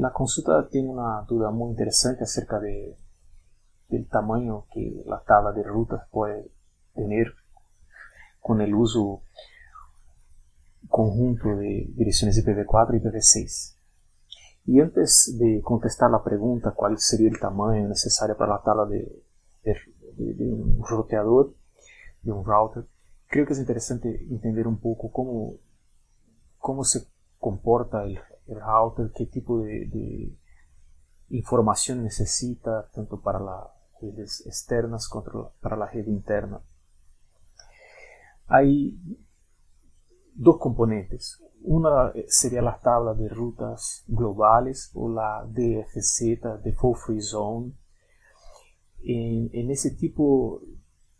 La consulta tiene una duda muy interesante acerca de, tamaño que la tabla de rutas puede tener con el uso conjunto de direcciones IPv4 y IPv6. Y antes de contestar la pregunta cuál sería el tamaño necesario para la tabla de, un roteador, de un router, creo que es interesante entender un poco cómo, cómo se comporta el, router, qué tipo de, información necesita, tanto para las redes externas como para la red interna. Hay dos componentes. Una sería la tabla de rutas globales o la DFZ, Default Free Zone. En, ese tipo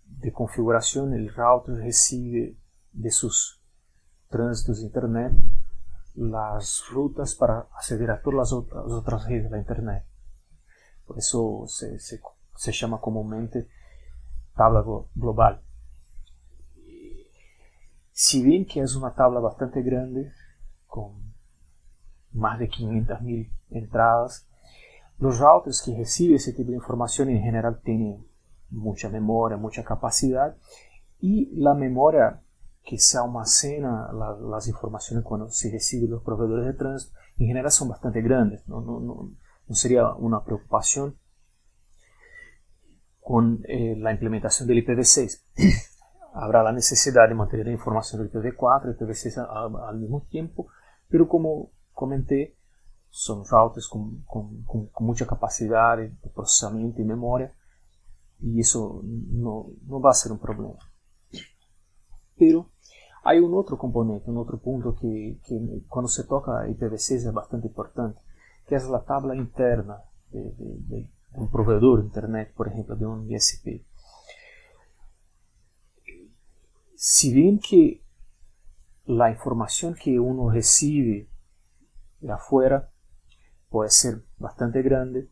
de configuración el router recibe de sus tránsitos de Internet las rutas para acceder a todas las otras redes de la Internet. Por eso se, se llama comúnmente tabla global. Si bien que es una tabla bastante grande, con más de 500.000 entradas, los routers que reciben ese tipo de información en general tienen mucha memoria, mucha capacidad y la memoria que se almacena las informaciones cuando se reciben los proveedores de tránsito en general son bastante grandes. No, no, no, no sería una preocupación con eh, la implementación del IPv6. habrá la necesidad de mantener la información del IPv4 y IPv6 al, mismo tiempo, pero como comenté, son routers con, con, con, mucha capacidad de procesamiento y memoria, y eso no, no va a ser un problema. Pero hay un otro componente, un otro punto que, que cuando se toca IPv6 es bastante importante, que es la tabla interna de, de, un proveedor de Internet, por ejemplo, de un ISP si bien que la información que uno recibe de afuera puede ser bastante grande,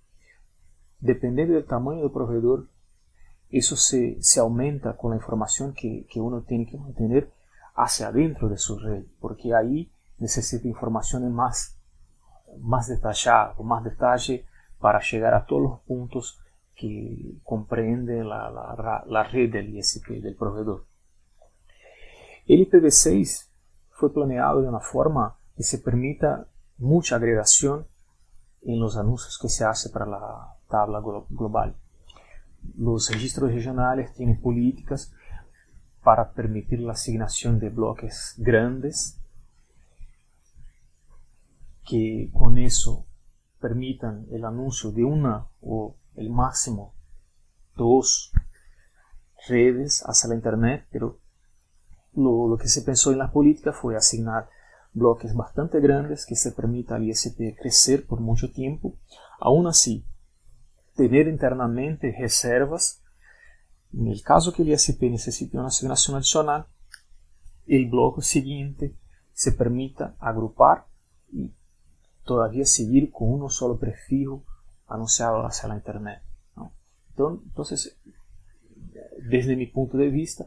dependiendo del tamaño del proveedor, eso se, aumenta con la información que, uno tiene que mantener hacia adentro de su red, porque ahí necesita informaciones más, más detalladas, con más detalle para llegar a todos los puntos que comprende la, la red del ISP, del proveedor. El IPv6 fue planeado de una forma que se permita mucha agregación en los anuncios que se hace para la tabla global. Los registros regionales tienen políticas para permitir la asignación de bloques grandes que con eso permitan el anuncio de una o el máximo dos redes hacia la internet, pero lo, que se pensó en la política fue asignar bloques bastante grandes que se permita al ISP crecer por mucho tiempo. Aún así, tener internamente reservas. En el caso que el ISP necesite una asignación adicional, el bloque siguiente se permita agrupar y todavía seguir con uno solo prefijo anunciado hacia la Internet. Entonces, desde mi punto de vista,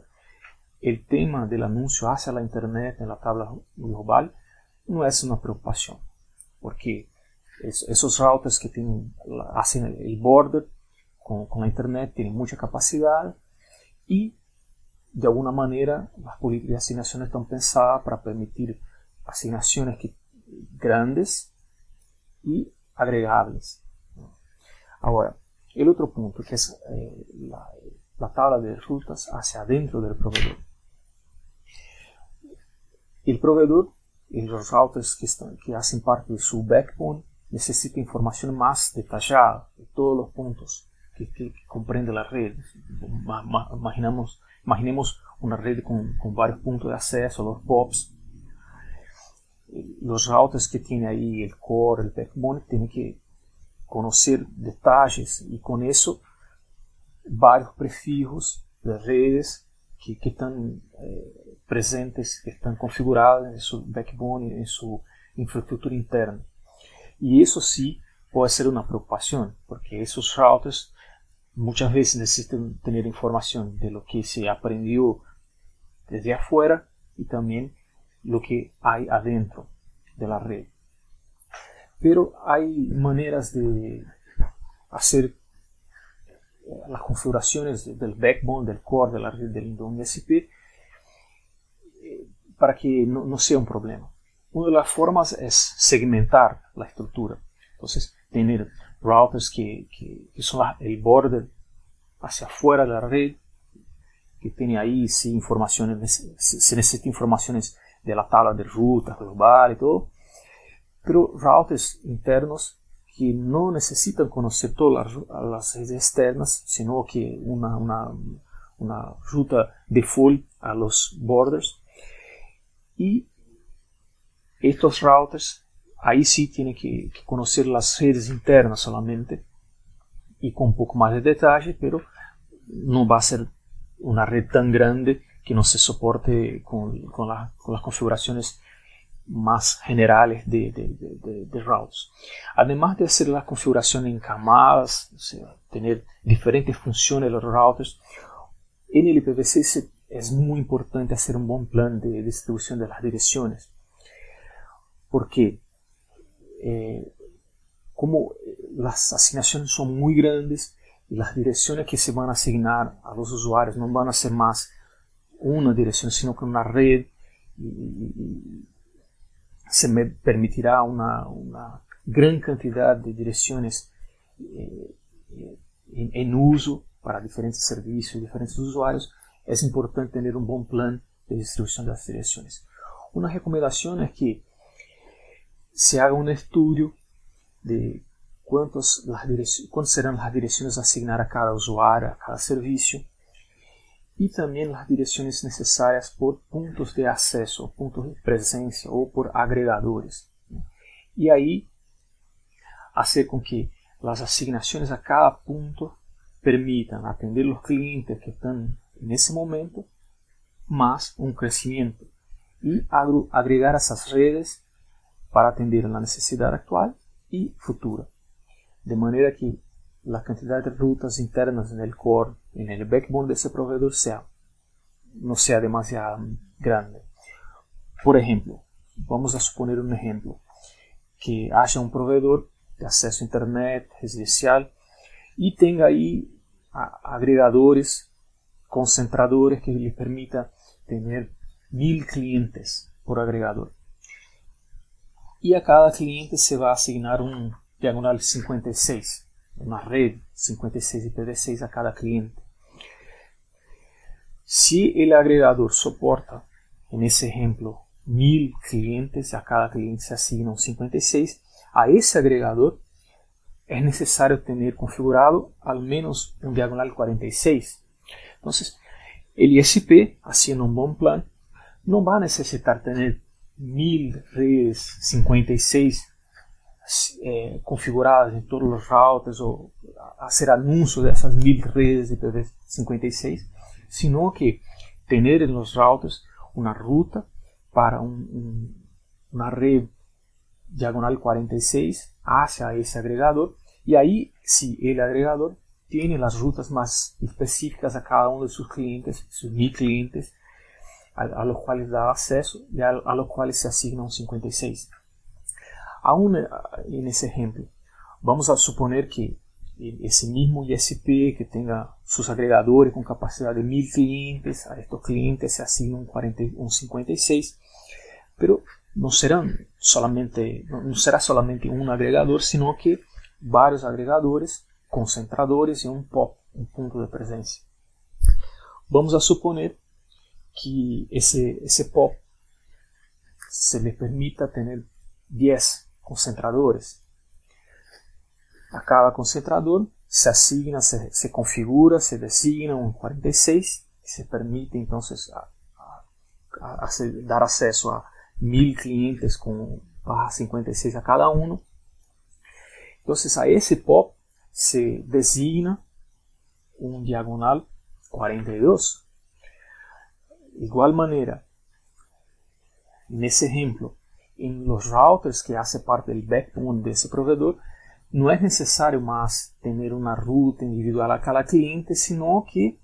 el tema del anuncio hacia la Internet en la tabla global no es una preocupación, porque esos routers que tienen, hacen el border con, la Internet tienen mucha capacidad y de alguna manera las políticas de asignación están pensadas para permitir asignaciones grandes y agregables. Ahora, el otro punto que es eh, la, la tabla de rutas hacia adentro del proveedor. El proveedor y los routers que, están, que hacen parte de su backbone necesitan información más detallada de todos los puntos que, comprende la red. imaginamos, imaginemos una red con, varios puntos de acceso, los POPs. Los routers que tienen ahí el core, el backbone, tienen que conocer detalles y con eso varios prefijos de redes que, que están eh, presentes, que están configuradas en su backbone, en su infraestructura interna. Y eso sí puede ser una preocupación, porque esos routers muchas veces necesitan tener información de lo que se aprendió desde afuera y también lo que hay adentro de la red. pero hay maneras de hacer eh, las configuraciones del backbone, del core de la red del un ISP eh, para que no, sea un problema. Una de las formas es segmentar la estructura. Entonces, tener routers que, que, que son el borde hacia afuera de la red, que tiene ahí si informaciones, se necesita informaciones de la tabla de ruta global y todo, pero routers internos que no necesitan conocer todas las, redes externas, sino que una, una, una ruta default a los borders. Y estos routers, ahí sí tienen que, conocer las redes internas solamente y con un poco más de detalle, pero no va a ser una red tan grande que no se soporte con, con, la, con las configuraciones más generales de, de, de, de, routes. Además de hacer la configuración en camadas, o sea, tener diferentes funciones de los routers, en el IPv6 es muy importante hacer un buen plan de distribución de las direcciones. Porque eh, como las asignaciones son muy grandes y las direcciones que se van a asignar a los usuarios no van a ser más una dirección, sino que una red se permitirá una, gran cantidad de direcciones eh, en, en, uso para diferentes servicios diferentes usuarios, es importante tener un buen plan de distribución de las direcciones. Una recomendación es que se haga un estudio de cuántos, las cuántas serán las direcciones a asignar a cada usuario, a cada servicio, y también las direcciones necesarias por puntos de acceso, puntos de presencia o por agregadores. Y ahí hacer con que las asignaciones a cada punto permitan atender los clientes que están en ese momento, más un crecimiento y agregar esas redes para atender la necesidad actual y futura. De manera que la cantidad de rutas internas en el core, en el backbone de ese proveedor no sea demasiado grande. Por ejemplo, vamos a suponer un ejemplo, que haya un proveedor de acceso a Internet residencial y tenga ahí agregadores, concentradores que le permita tener mil clientes por agregador. Y a cada cliente se va a asignar un diagonal 56 una red 56 IPv6 a cada cliente. Si el agregador soporta, en ese ejemplo, mil clientes, a cada cliente se asigna un 56, a ese agregador es necesario tener configurado al menos un diagonal 46. Entonces, el ISP, haciendo un buen plan, no va a necesitar tener 1.356 é, configuradas em todos os routers ou a ser anúncio dessas 1.000 redes de IPv56, sino que ter em os routers uma ruta para um, um, uma rede diagonal 46 hacia esse agregador. E aí, se ele agregador tem as rutas mais específicas a cada um de seus clientes, seus mil clientes, a, a los cuales da acceso y a, a los cuales se asigna un 56. Aún eh, en ese ejemplo, vamos a suponer que ese mismo ISP que tenga sus agregadores con capacidad de mil clientes, a estos clientes se asigna un, 40, un 56, pero no, serán solamente, no será solamente un agregador, sino que varios agregadores, concentradores y un POP, un punto de presencia. Vamos a suponer que ese, ese POP se le permita tener 10 concentradores. A cada concentrador se asigna, se, se configura, se designa un 46 y se permite entonces a, a, a dar acceso a mil clientes con barra 56 a cada uno. Entonces a ese POP se designa un diagonal 42. Igual manera, en ese ejemplo, en los routers que hace parte del backbone de ese proveedor, no es necesario más tener una ruta individual a cada cliente, sino que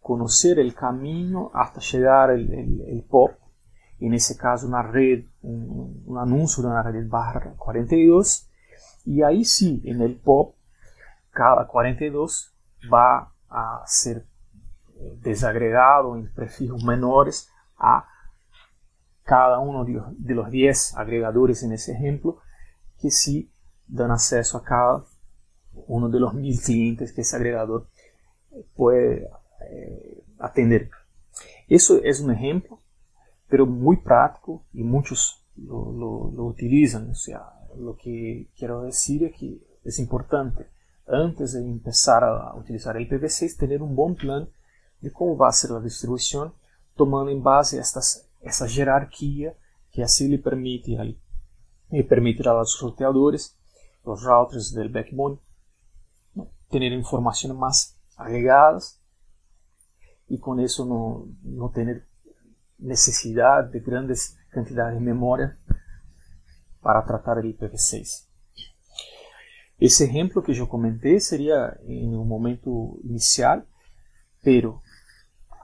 conocer el camino hasta llegar el, POP, en ese caso una red, un, un, anuncio de una red barra 42, Y ahí sí, en el POP, cada 42 va a ser desagregado en prefijos menores a cada uno de los 10 agregadores en ese ejemplo, que sí dan acceso a cada uno de los mil clientes que ese agregador puede eh, atender. Eso es un ejemplo, pero muy práctico y muchos lo, utilizan. O sea, lo que quiero decir es que es importante, antes de empezar a utilizar el IPv6, tener un buen plan de como vai ser a distribuição, tomando em base estas, essa jerarquia que assim lhe permite, lhe permitirá aos roteadores, aos routers do backbone, ter informações mais agregadas e com isso não, não ter necessidade de grandes quantidades de memória para tratar o IPv6. Esse exemplo que eu comentei seria em um momento inicial, pero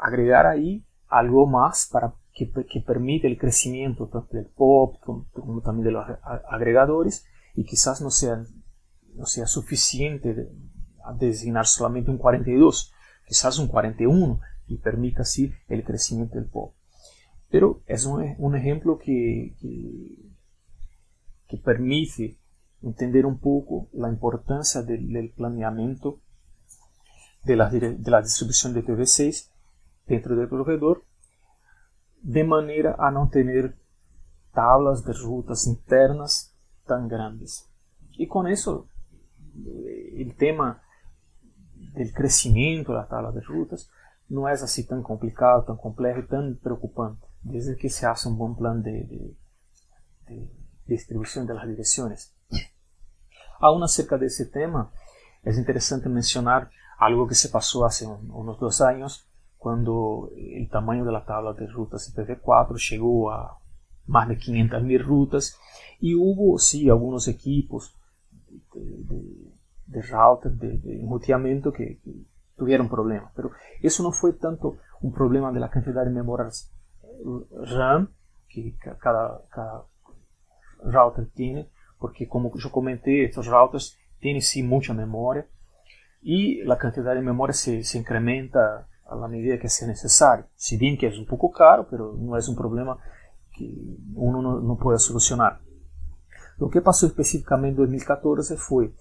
agregar aí algo mais para que, que permita o crescimento tanto do POP como, como também dos agregadores e quizás não seja, não seja suficiente de, designar solamente um 42, quizás um 41 e permita assim o crescimento do POP. Pero é um, um exemplo que, que, permite entender un poco la importancia del, planeamiento de la, de la distribución de TV6 dentro do provedor, de maneira a não ter tablas de rutas internas tão grandes. E com isso, eh, o tema do crescimento da tabla de rutas não é assim tão complicado, tão complexo, tão preocupante, desde que se faça um bom plano de, de, de distribuição das direções. Aún acerca desse tema, é interessante mencionar algo que se passou há uns dois anos cuando el tamaño de la tabla de rutas IPv4 llegó a más de 500.000 rutas y hubo, sí, algunos equipos de, de, de router, de, de que, que, tuvieron problemas. Pero eso no fue tanto un problema de la de memorias RAM que cada, cada router tiene, porque como eu comentei, esses routers têm sim muita memória e a quantidade de memória se, se incrementa a medida que seja necessário. Se bem que é um pouco caro, mas não é um problema que um não possa solucionar. O que passou específicamente em 2014 foi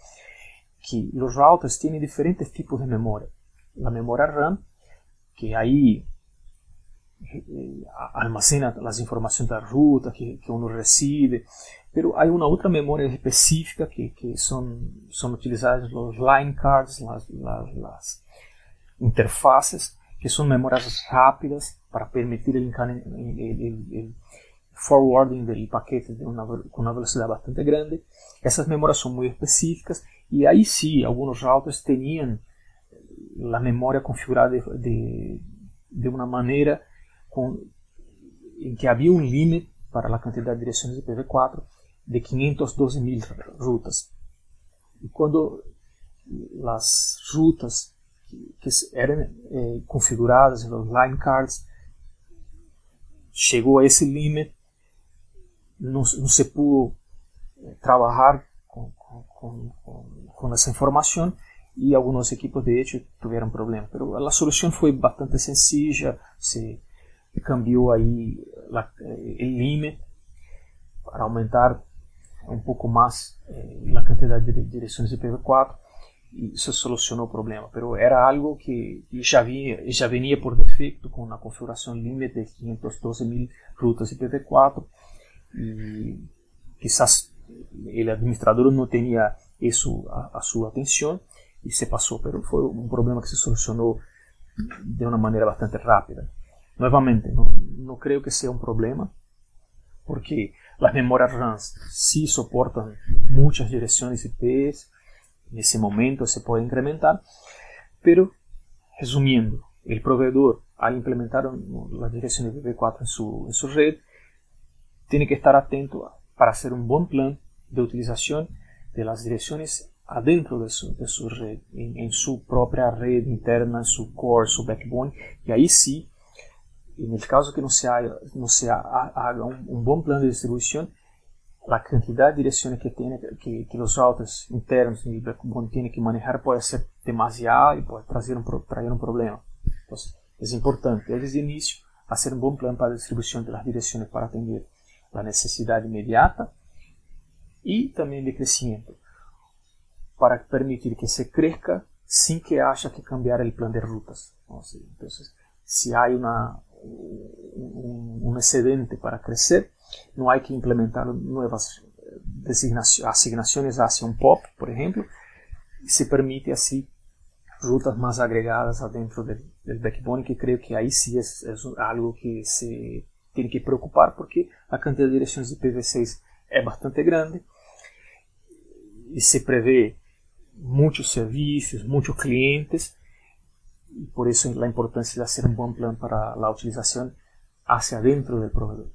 que os routers têm diferentes tipos de memória. A memória RAM, que aí armazena eh, almacena informações da de ruta que, que, uno recebe, pero há uma outra memória específica que, que são son utilizadas os line cards, as interfaces que são memórias rápidas para permitir ele, forwarding do paquete com uma velocidade bastante grande. Essas memórias são muito específicas e aí sim, alguns routers tinham eh, a memória configurada de, de, de uma maneira com, em que havia um limite para a quantidade de direções IPv4 de 512 mil rutas. E quando eh, as rutas que eram eh, configuradas nos line cards chegou a esse limite, não, não se pudo eh, trabalhar com, com, com, com, essa informação e alguns equipos de hecho tiveram problema. Mas a solução foi bastante sencilla, se cambiou aí o limite para aumentar um pouco mais eh, a quantidade de direções IPv4 e isso solucionou o problema. Pero era algo que já vinha, já venia por defeito com a configuração limite de 512 mil rutas IPv4 e quizás o administrador não tinha isso a, a sua atenção e se passou, pero foi um problema que se solucionou de uma maneira bastante rápida. Novamente, não, não creio que seja um problema, porque Las memorias RAM sí soportan muchas direcciones IP, en ese momento se puede incrementar, pero resumiendo, el proveedor al implementar las direcciones IPv4 en su, en su red, tiene que estar atento para hacer un buen plan de utilización de las direcciones adentro de su, de su red, en, en, su propia red interna, su core, su backbone, y ahí sí en el caso que no se haga, no se haga un, un, buen plan de distribución, la cantidad de direcciones que, tiene, que, los routers internos del backbone tienen que manejar puede ser demasiada y puede traer un, problema. Entonces, es importante desde el inicio hacer un buen plan para la distribución de las direcciones para atender la necesidad inmediata y también de crecimiento, para permitir que se crezca sin que haya que cambiar el plan de rutas. Entonces, si hay una, un, un excedente para crecer, no hay que implementar nuevas eh, asignaciones hacia un POP, por ejemplo, y se permite así rutas más agregadas adentro del, del backbone, que creo que ahí sí es, es, algo que se tiene que preocupar porque la cantidad de direcciones de IPv6 es bastante grande y se prevé muchos servicios, muchos clientes, y por eso la importancia de hacer un buen plan para la utilización hacia adentro del proveedor.